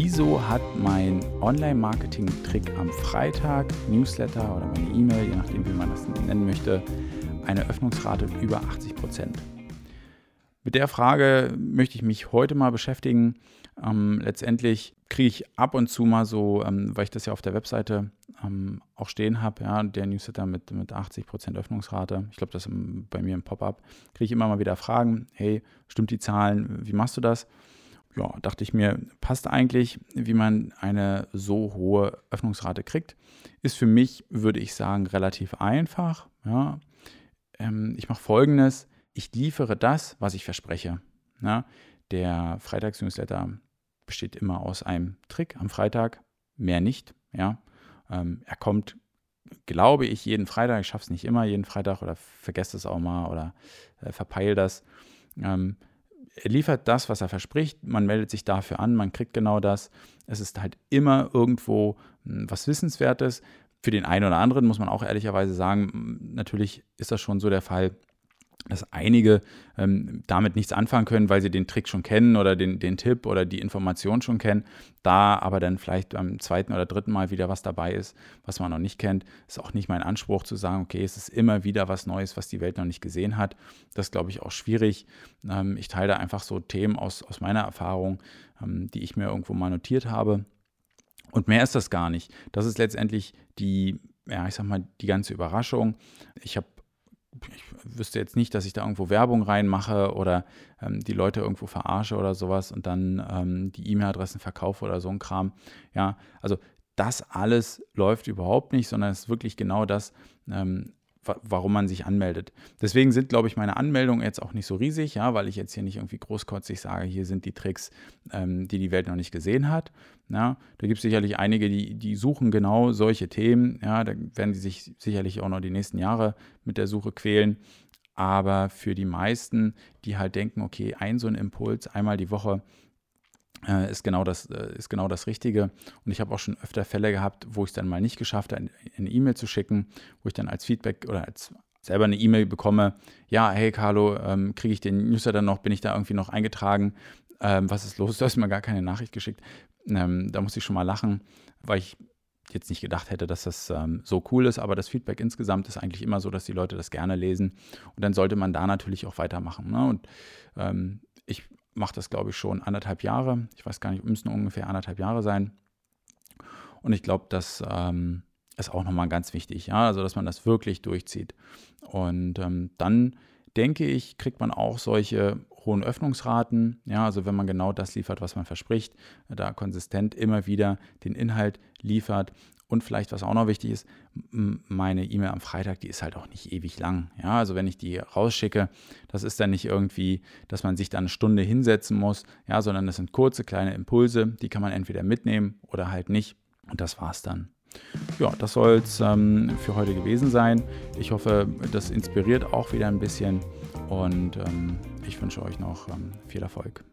wieso hat mein Online-Marketing-Trick am Freitag, Newsletter oder meine E-Mail, je nachdem, wie man das nennen möchte, eine Öffnungsrate über 80 Prozent? Mit der Frage möchte ich mich heute mal beschäftigen. Ähm, letztendlich kriege ich ab und zu mal so, ähm, weil ich das ja auf der Webseite ähm, auch stehen habe, ja, der Newsletter mit, mit 80% Öffnungsrate, ich glaube, das im, bei mir im Pop-up, kriege ich immer mal wieder Fragen, hey, stimmt die Zahlen, wie machst du das? Ja, dachte ich mir, passt eigentlich, wie man eine so hohe Öffnungsrate kriegt. Ist für mich, würde ich sagen, relativ einfach. Ja. Ähm, ich mache folgendes, ich liefere das, was ich verspreche. Ja. Der Freitags-Newsletter besteht immer aus einem Trick am Freitag, mehr nicht. Ja. Ähm, er kommt, glaube ich, jeden Freitag. Ich schaffe es nicht immer jeden Freitag oder vergesse es auch mal oder äh, verpeil das. Ähm, er liefert das, was er verspricht. Man meldet sich dafür an, man kriegt genau das. Es ist halt immer irgendwo hm, was Wissenswertes. Für den einen oder anderen muss man auch ehrlicherweise sagen, hm, natürlich ist das schon so der Fall, dass einige ähm, damit nichts anfangen können, weil sie den Trick schon kennen oder den, den Tipp oder die Information schon kennen. Da aber dann vielleicht beim zweiten oder dritten Mal wieder was dabei ist, was man noch nicht kennt, ist auch nicht mein Anspruch zu sagen, okay, es ist immer wieder was Neues, was die Welt noch nicht gesehen hat. Das glaube ich, auch schwierig. Ähm, ich teile da einfach so Themen aus, aus meiner Erfahrung, ähm, die ich mir irgendwo mal notiert habe. Und mehr ist das gar nicht. Das ist letztendlich die, ja, ich sag mal, die ganze Überraschung. Ich habe ich wüsste jetzt nicht, dass ich da irgendwo Werbung reinmache oder ähm, die Leute irgendwo verarsche oder sowas und dann ähm, die E-Mail-Adressen verkaufe oder so ein Kram. Ja, also das alles läuft überhaupt nicht, sondern es ist wirklich genau das, ähm, warum man sich anmeldet. Deswegen sind, glaube ich, meine Anmeldungen jetzt auch nicht so riesig, ja, weil ich jetzt hier nicht irgendwie großkotzig sage, hier sind die Tricks, ähm, die die Welt noch nicht gesehen hat. Ja, da gibt es sicherlich einige, die, die suchen genau solche Themen. Ja, da werden die sich sicherlich auch noch die nächsten Jahre mit der Suche quälen. Aber für die meisten, die halt denken, okay, ein so ein Impuls einmal die Woche, ist, genau das, äh, ist genau das Richtige. Und ich habe auch schon öfter Fälle gehabt, wo ich es dann mal nicht geschafft habe, eine E-Mail zu schicken, wo ich dann als Feedback oder als selber eine E-Mail bekomme, ja, hey Carlo, ähm, kriege ich den Newsletter noch, bin ich da irgendwie noch eingetragen, ähm, was ist los, du hast mir gar keine Nachricht geschickt. Ähm, da muss ich schon mal lachen, weil ich jetzt nicht gedacht hätte, dass das ähm, so cool ist, aber das Feedback insgesamt ist eigentlich immer so, dass die Leute das gerne lesen und dann sollte man da natürlich auch weitermachen. Ne? Und ähm, ich mache das, glaube ich, schon anderthalb Jahre. Ich weiß gar nicht, müssen ungefähr anderthalb Jahre sein. Und ich glaube, das ähm, ist auch nochmal ganz wichtig, ja, also dass man das wirklich durchzieht. Und ähm, dann denke ich, kriegt man auch solche hohen Öffnungsraten, ja, also wenn man genau das liefert, was man verspricht, da konsistent immer wieder den Inhalt liefert und vielleicht, was auch noch wichtig ist, meine E-Mail am Freitag, die ist halt auch nicht ewig lang. Ja, also wenn ich die rausschicke, das ist dann nicht irgendwie, dass man sich dann eine Stunde hinsetzen muss, ja, sondern das sind kurze, kleine Impulse, die kann man entweder mitnehmen oder halt nicht. Und das war's dann. Ja, das soll es ähm, für heute gewesen sein. Ich hoffe, das inspiriert auch wieder ein bisschen und ähm, ich wünsche euch noch ähm, viel Erfolg.